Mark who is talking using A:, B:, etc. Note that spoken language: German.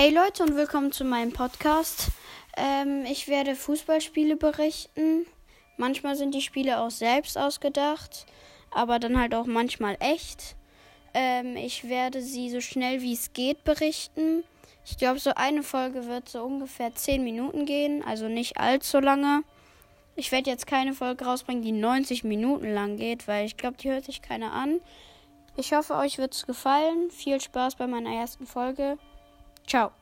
A: Hey Leute und willkommen zu meinem Podcast. Ähm, ich werde Fußballspiele berichten. Manchmal sind die Spiele auch selbst ausgedacht, aber dann halt auch manchmal echt. Ähm, ich werde sie so schnell wie es geht berichten. Ich glaube, so eine Folge wird so ungefähr 10 Minuten gehen, also nicht allzu lange. Ich werde jetzt keine Folge rausbringen, die 90 Minuten lang geht, weil ich glaube, die hört sich keiner an. Ich hoffe, euch wird es gefallen. Viel Spaß bei meiner ersten Folge. Ciao.